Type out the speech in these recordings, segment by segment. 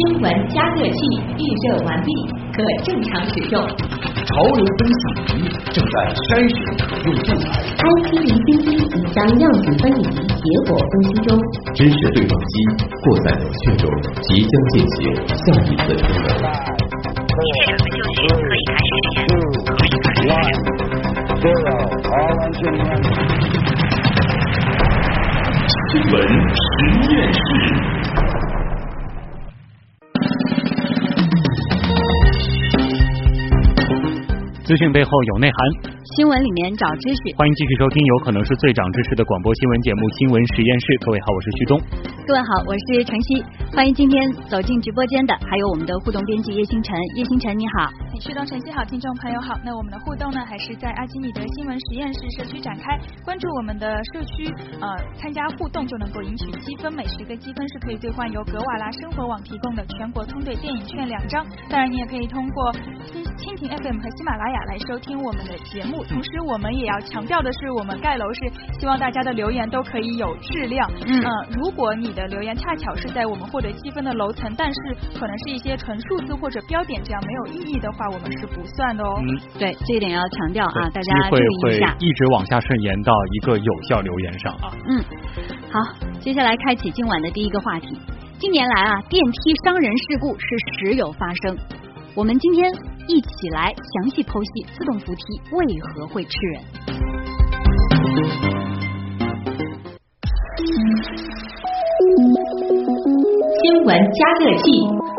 新闻加热器预热完毕，可正常使用。潮流分析仪正在筛选可用素材。IP 离心机已将样品分离，结果分析中。知识对撞机过在冷却中，即将进行下一次充能。一切准备就绪，可以开始实验。可以开始实验。新闻实验室。资讯背后有内涵，新闻里面找知识。欢迎继续收听，有可能是最长知识的广播新闻节目《新闻实验室》。各位好，我是旭东。各位好，我是晨曦。欢迎今天走进直播间的还有我们的互动编辑叶星辰。叶星辰你好，旭东晨曦好，听众朋友好。那我们的互动呢，还是在阿基米德新闻实验室社区展开。关注我们的社区，呃，参加互动就能够赢取积分，每十个积分是可以兑换由格瓦拉生活网提供的全国通兑电影券两张。当然，你也可以通过蜻蜓 FM 和喜马拉雅来收听我们的节目。同时，我们也要强调的是，我们盖楼是希望大家的留言都可以有质量。嗯，如果你的留言恰巧是在我们获得积分的楼层，但是可能是一些纯数字或者标点这样没有意义的话，我们是不算的哦。嗯，对，这一点要强调啊，大家注意一下。会一直往下顺延到一个有效留言上啊。嗯，好，接下来开启今晚的第一个话题。近年来啊，电梯伤人事故是时有发生。我们今天一起来详细剖析自动扶梯为何会吃人。新闻加热器。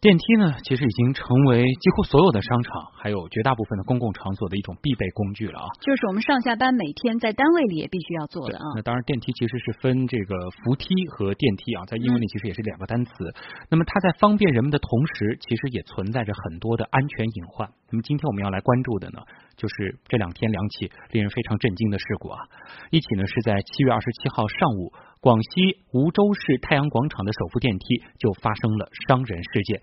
电梯呢，其实已经成为几乎所有的商场，还有绝大部分的公共场所的一种必备工具了啊。就是我们上下班每天在单位里也必须要做的啊。那当然，电梯其实是分这个扶梯和电梯啊，在英文里其实也是两个单词。那么它在方便人们的同时，其实也存在着很多的安全隐患。那么今天我们要来关注的呢，就是这两天两起令人非常震惊的事故啊。一起呢是在七月二十七号上午。广西梧州市太阳广场的首扶电梯就发生了伤人事件，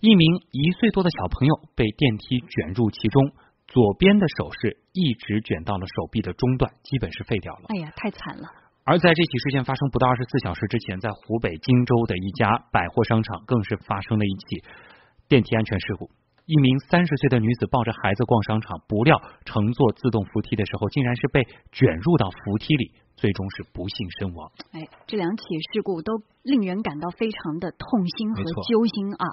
一名一岁多的小朋友被电梯卷入其中，左边的手是一直卷到了手臂的中段，基本是废掉了。哎呀，太惨了！而在这起事件发生不到二十四小时之前，在湖北荆州的一家百货商场更是发生了一起电梯安全事故。一名三十岁的女子抱着孩子逛商场，不料乘坐自动扶梯的时候，竟然是被卷入到扶梯里。最终是不幸身亡。哎，这两起事故都令人感到非常的痛心和揪心啊！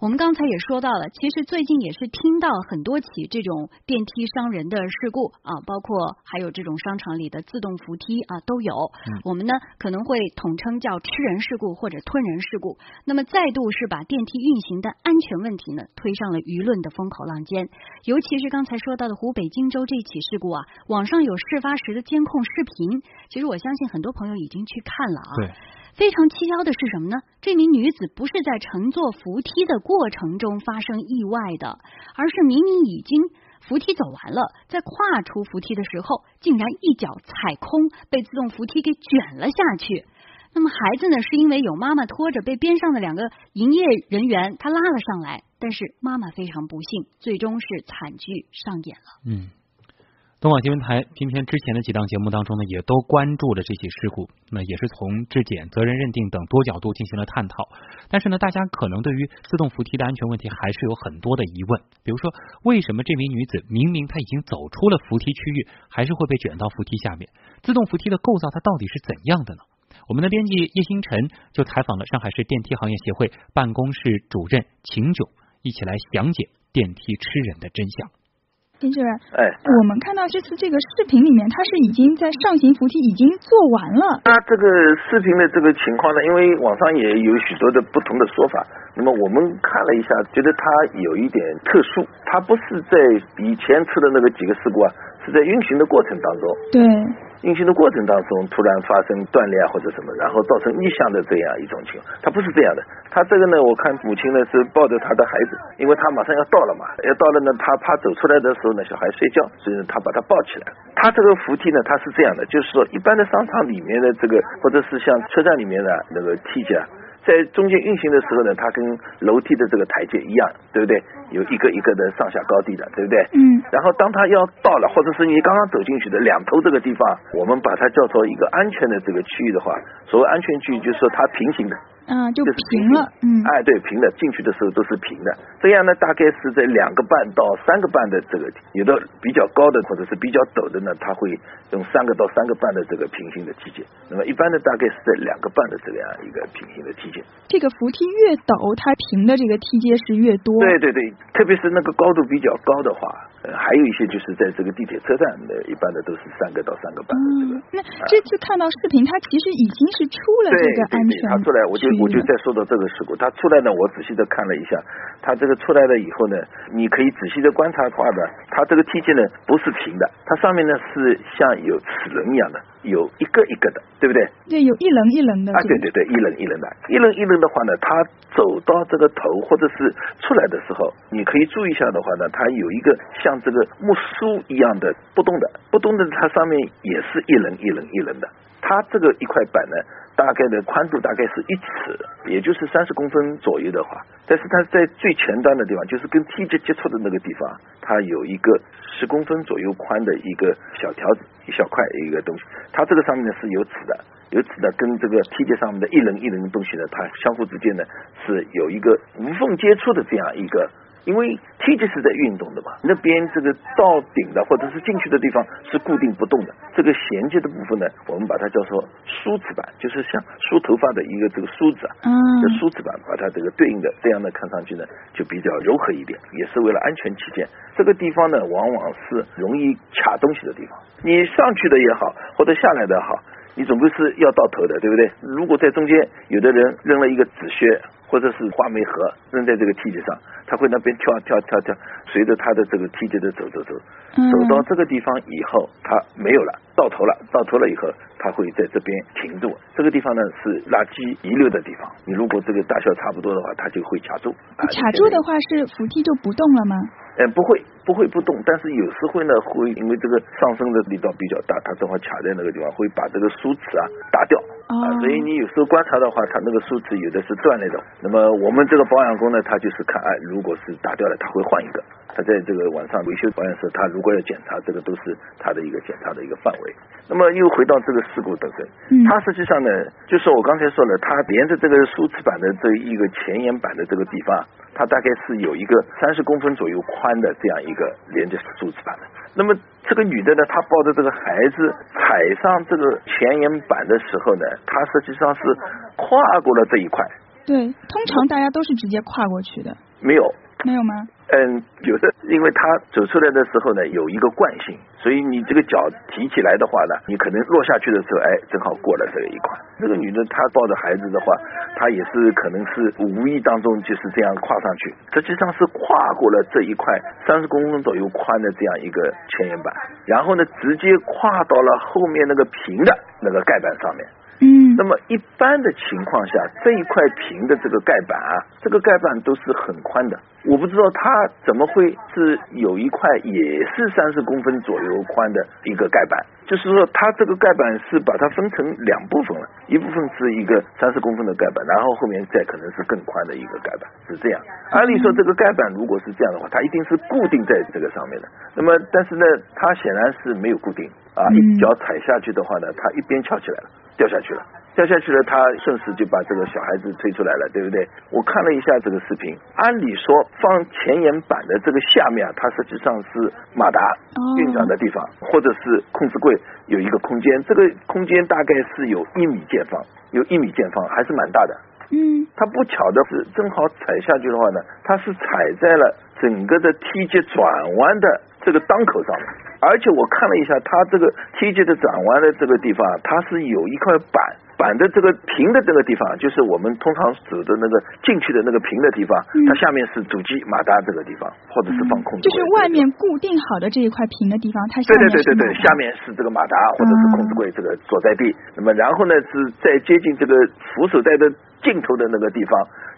我们刚才也说到了，其实最近也是听到很多起这种电梯伤人的事故啊，包括还有这种商场里的自动扶梯啊都有。嗯、我们呢可能会统称叫吃人事故或者吞人事故。那么再度是把电梯运行的安全问题呢推上了舆论的风口浪尖。尤其是刚才说到的湖北荆州这起事故啊，网上有事发时的监控视频。其实我相信很多朋友已经去看了啊。对。非常蹊跷的是什么呢？这名女子不是在乘坐扶梯的过程中发生意外的，而是明明已经扶梯走完了，在跨出扶梯的时候，竟然一脚踩空，被自动扶梯给卷了下去。那么孩子呢，是因为有妈妈拖着，被边上的两个营业人员他拉了上来，但是妈妈非常不幸，最终是惨剧上演了。嗯。东广新闻台今天之前的几档节目当中呢，也都关注了这起事故，那也是从质检、责任认定等多角度进行了探讨。但是呢，大家可能对于自动扶梯的安全问题还是有很多的疑问，比如说，为什么这名女子明明她已经走出了扶梯区域，还是会被卷到扶梯下面？自动扶梯的构造它到底是怎样的呢？我们的编辑叶星辰就采访了上海市电梯行业协会办公室主任秦炯，一起来详解电梯吃人的真相。丁主任，哎，我们看到这次这个视频里面，它是已经在上行扶梯已经做完了。那这个视频的这个情况呢，因为网上也有许多的不同的说法。那么我们看了一下，觉得它有一点特殊，它不是在以前出的那个几个事故啊，是在运行的过程当中。对。运行的过程当中突然发生断裂啊或者什么，然后造成逆向的这样一种情况，它不是这样的。他这个呢，我看母亲呢是抱着他的孩子，因为他马上要到了嘛，要到了呢，他怕走出来的时候呢，小孩睡觉，所以他把他抱起来。他这个扶梯呢，它是这样的，就是说一般的商场里面的这个，或者是像车站里面的那个梯阶啊。在中间运行的时候呢，它跟楼梯的这个台阶一样，对不对？有一个一个的上下高低的，对不对？嗯。然后当它要到了，或者是你刚刚走进去的两头这个地方，我们把它叫做一个安全的这个区域的话，所谓安全区域就是说它平行的。嗯，就就是平了，嗯，哎，对，平的，进去的时候都是平的，这样呢，大概是在两个半到三个半的这个，有的比较高的或者是比较陡的呢，它会用三个到三个半的这个平行的梯阶，那么一般的大概是在两个半的这样一个平行的梯阶。这个扶梯越陡，它平的这个梯阶是越多。对对对，特别是那个高度比较高的话，呃，还有一些就是在这个地铁车站的，一般的都是三个到三个半的这个。嗯，那这次看到视频，它其实已经是出了这个安全对对对，他出来，我就我就再说到这个事故，它出来呢，我仔细的看了一下，它这个出来了以后呢，你可以仔细的观察的话呢，它这个梯阶呢不是平的，它上面呢是像有齿轮一样的，有一个一个的，对不对？对，有一棱一棱的。啊，对对对，一棱一棱的，一棱一棱的话呢，它走到这个头或者是出来的时候，你可以注意一下的话呢，它有一个像这个木梳一样的不动的，不动的它上面也是一棱一棱一棱的，它这个一块板呢。大概的宽度大概是一尺，也就是三十公分左右的话，但是它在最前端的地方，就是跟梯阶接触的那个地方，它有一个十公分左右宽的一个小条子，一小块一个东西，它这个上面呢是有齿的，有齿的跟这个梯阶上面的一棱一棱的东西呢，它相互之间呢是有一个无缝接触的这样一个。因为梯级是在运动的嘛，那边这个到顶的或者是进去的地方是固定不动的，这个衔接的部分呢，我们把它叫做梳子板，就是像梳头发的一个这个梳子啊，嗯，这梳子板把它这个对应的，这样呢看上去呢就比较柔和一点，也是为了安全起见。这个地方呢往往是容易卡东西的地方，你上去的也好，或者下来的好，你总归是要到头的，对不对？如果在中间有的人扔了一个纸屑。或者是花梅盒扔在这个梯级上，他会那边跳跳跳跳，随着他的这个梯阶的走走走，走到这个地方以后，他没有了，到头了，到头了以后，他会在这边停住。这个地方呢是垃圾遗留的地方，你如果这个大小差不多的话，它就会卡住。卡住的话是扶梯就不动了吗？嗯，不会，不会不动，但是有时会呢，会因为这个上升的力道比较大，它正好卡在那个地方，会把这个梳齿啊打掉。啊，所以你有时候观察的话，它那个梳齿有的是断那种。那么我们这个保养工呢，他就是看，哎，如果是打掉了，他会换一个。他在这个晚上维修保养时，他如果要检查，这个都是他的一个检查的一个范围。那么又回到这个事故本身，它实际上呢，就是我刚才说了，它连着这个梳齿板的这一个前沿板的这个地方，它大概是有一个三十公分左右宽的这样一个连着梳齿板的。那么这个女的呢，她抱着这个孩子踩上这个前沿板的时候呢，她实际上是跨过了这一块。对，通常大家都是直接跨过去的。没有。没有吗？嗯，有的，因为他走出来的时候呢，有一个惯性，所以你这个脚提起来的话呢，你可能落下去的时候，哎，正好过了这一块。这个女的她抱着孩子的话，她也是可能是无意当中就是这样跨上去，实际上是跨过了这一块三十公分左右宽的这样一个前沿板，然后呢，直接跨到了后面那个平的那个盖板上面。嗯，那么一般的情况下，这一块平的这个盖板啊，这个盖板都是很宽的。我不知道它怎么会是有一块也是三十公分左右宽的一个盖板，就是说它这个盖板是把它分成两部分了，一部分是一个三十公分的盖板，然后后面再可能是更宽的一个盖板，是这样。按理说这个盖板如果是这样的话，它一定是固定在这个上面的。那么但是呢，它显然是没有固定啊，一脚踩下去的话呢，他一边翘起来了。掉下去了，掉下去了，他顺势就把这个小孩子推出来了，对不对？我看了一下这个视频，按理说放前沿板的这个下面啊，它实际上是马达运转的地方，或者是控制柜有一个空间，这个空间大概是有一米见方，有一米见方，还是蛮大的。嗯，他不巧的是，正好踩下去的话呢，他是踩在了整个的梯阶转弯的这个档口上面。而且我看了一下，它这个梯级的转弯的这个地方，它是有一块板，板的这个平的这个地方，就是我们通常走的那个进去的那个平的地方，它下面是主机马达这个地方，或者是放控制。就是外面固定好的这一块平的地方，它下面对对对对对，下面是这个马达或者是控制柜这个所在地。那么然后呢，是在接近这个扶手带的尽头的那个地方。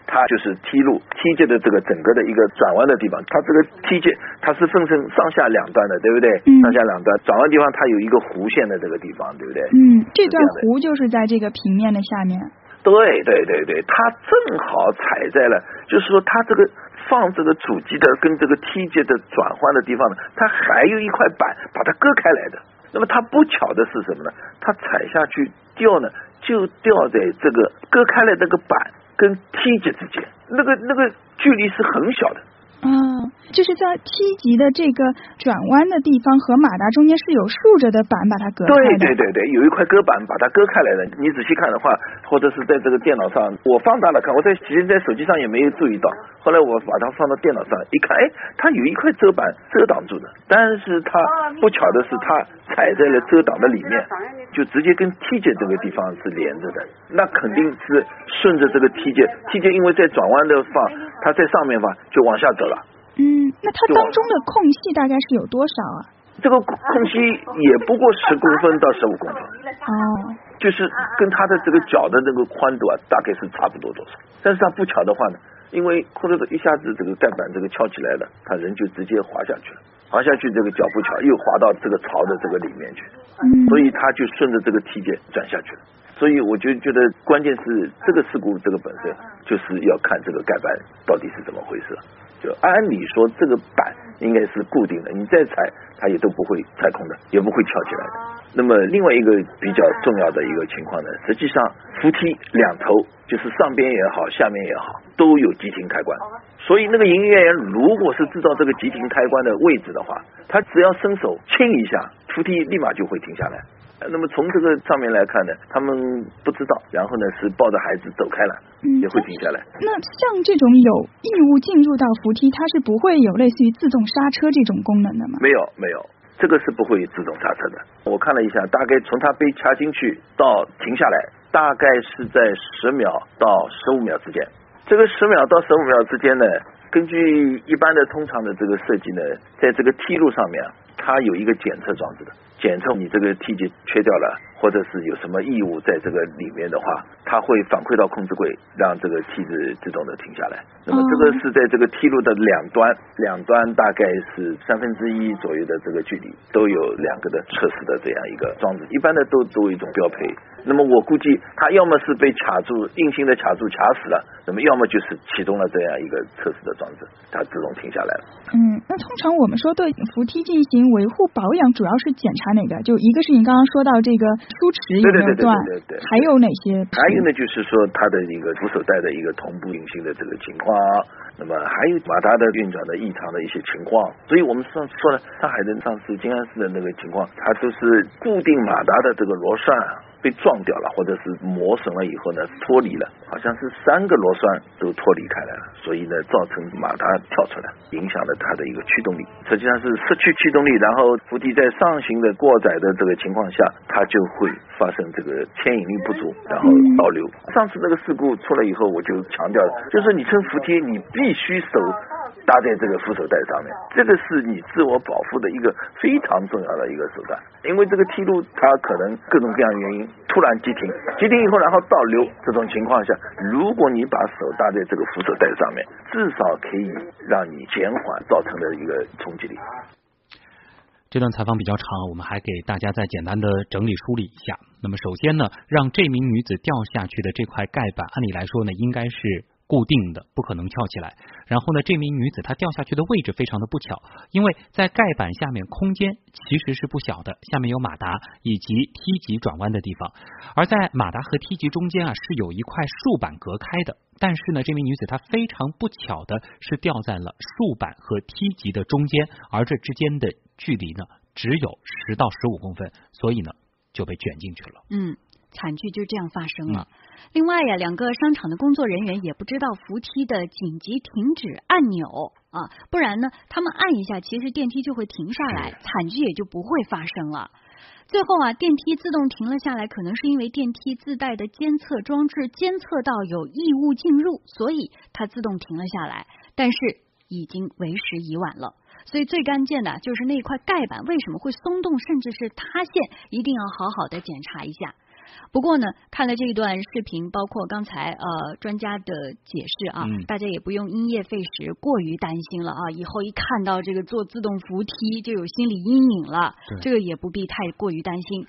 它就是梯路梯阶的这个整个的一个转弯的地方，它这个梯阶它是分成上下两段的，对不对？上下两段转弯地方它有一个弧线的这个地方，对不对？嗯，这段弧就是在这个平面的下面。对对对对，它正好踩在了，就是说它这个放这个主机的跟这个梯阶的转换的地方呢，它还有一块板把它割开来的。那么它不巧的是什么呢？它踩下去掉呢，就掉在这个割开了这个板跟梯级之间，那个那个距离是很小的。嗯，就是在梯级的这个转弯的地方和马达中间是有竖着的板把它隔开的。对对对对，有一块割板把它割开来的。你仔细看的话，或者是在这个电脑上，我放大了看，我在其实在手机上也没有注意到。后来我把它放到电脑上一看，哎，它有一块遮板遮挡住的。但是它不巧的是，它踩在了遮挡的里面，就直接跟梯阶这个地方是连着的。那肯定是顺着这个梯阶，梯阶因为在转弯的放，它在上面嘛就往下走。嗯，那它当中的空隙大概是有多少啊？这个空隙也不过十公分到十五公分。哦，就是跟它的这个脚的那个宽度啊，大概是差不多多少。但是它不巧的话呢，因为或者是一下子这个盖板这个翘起来了，他人就直接滑下去了。滑下去这个脚不巧又滑到这个槽的这个里面去，所以他就顺着这个梯阶转下去了。所以我就觉得关键是这个事故这个本身就是要看这个盖板到底是怎么回事。就按理说，这个板应该是固定的，你再踩它也都不会踩空的，也不会翘起来的。那么另外一个比较重要的一个情况呢，实际上扶梯两头就是上边也好，下面也好，都有急停开关。所以那个营业员如果是知道这个急停开关的位置的话，他只要伸手轻一下，扶梯立马就会停下来。那么从这个上面来看呢，他们不知道，然后呢是抱着孩子走开了，也会停下来。那像这种有异物进入到扶梯，它是不会有类似于自动刹车这种功能的吗？没有，没有，这个是不会自动刹车的。我看了一下，大概从它被掐进去到停下来，大概是在十秒到十五秒之间。这个十秒到十五秒之间呢，根据一般的通常的这个设计呢，在这个梯路上面，它有一个检测装置的。检测你这个梯级缺掉了，或者是有什么异物在这个里面的话，它会反馈到控制柜，让这个梯子自动的停下来。那么这个是在这个梯路的两端，两端大概是三分之一左右的这个距离，都有两个的测试的这样一个装置。一般的都作为一种标配。那么我估计它要么是被卡住，硬性的卡住卡死了，那么要么就是启动了这样一个测试的装置，它自动停下来了。嗯，那通常我们说对扶梯进行维护保养，主要是检查哪个？就一个是你刚刚说到这个梳齿有没有断，还有哪些？还有呢，就是说它的一个扶手带的一个同步运行的这个情况，那么还有马达的运转的异常的一些情况。所以我们上次说了，上海的上次静安寺的那个情况，它就是固定马达的这个螺栓。被撞掉了，或者是磨损了以后呢，脱离了，好像是三个螺栓都脱离开来了，所以呢，造成马达跳出来，影响了它的一个驱动力。实际上是失去驱动力，然后扶梯在上行的过载的这个情况下，它就会发生这个牵引力不足，然后倒流。上次那个事故出来以后，我就强调了，就是你乘扶梯，你必须手。搭在这个扶手带上面，这个是你自我保护的一个非常重要的一个手段。因为这个梯路它可能各种各样原因突然急停，急停以后然后倒流，这种情况下，如果你把手搭在这个扶手带上面，至少可以让你减缓造成的一个冲击力。这段采访比较长，我们还给大家再简单的整理梳理一下。那么首先呢，让这名女子掉下去的这块盖板，按理来说呢，应该是。固定的不可能翘起来，然后呢，这名女子她掉下去的位置非常的不巧，因为在盖板下面空间其实是不小的，下面有马达以及梯级转弯的地方，而在马达和梯级中间啊是有一块竖板隔开的，但是呢，这名女子她非常不巧的是掉在了竖板和梯级的中间，而这之间的距离呢只有十到十五公分，所以呢就被卷进去了。嗯。惨剧就这样发生了。另外呀，两个商场的工作人员也不知道扶梯的紧急停止按钮啊，不然呢，他们按一下，其实电梯就会停下来，惨剧也就不会发生了。最后啊，电梯自动停了下来，可能是因为电梯自带的监测装置监测到有异物进入，所以它自动停了下来。但是已经为时已晚了。所以最关键的就是那块盖板为什么会松动，甚至是塌陷，一定要好好的检查一下。不过呢，看了这一段视频，包括刚才呃专家的解释啊，大家也不用因噎废食，过于担心了啊。以后一看到这个坐自动扶梯就有心理阴影了，这个也不必太过于担心。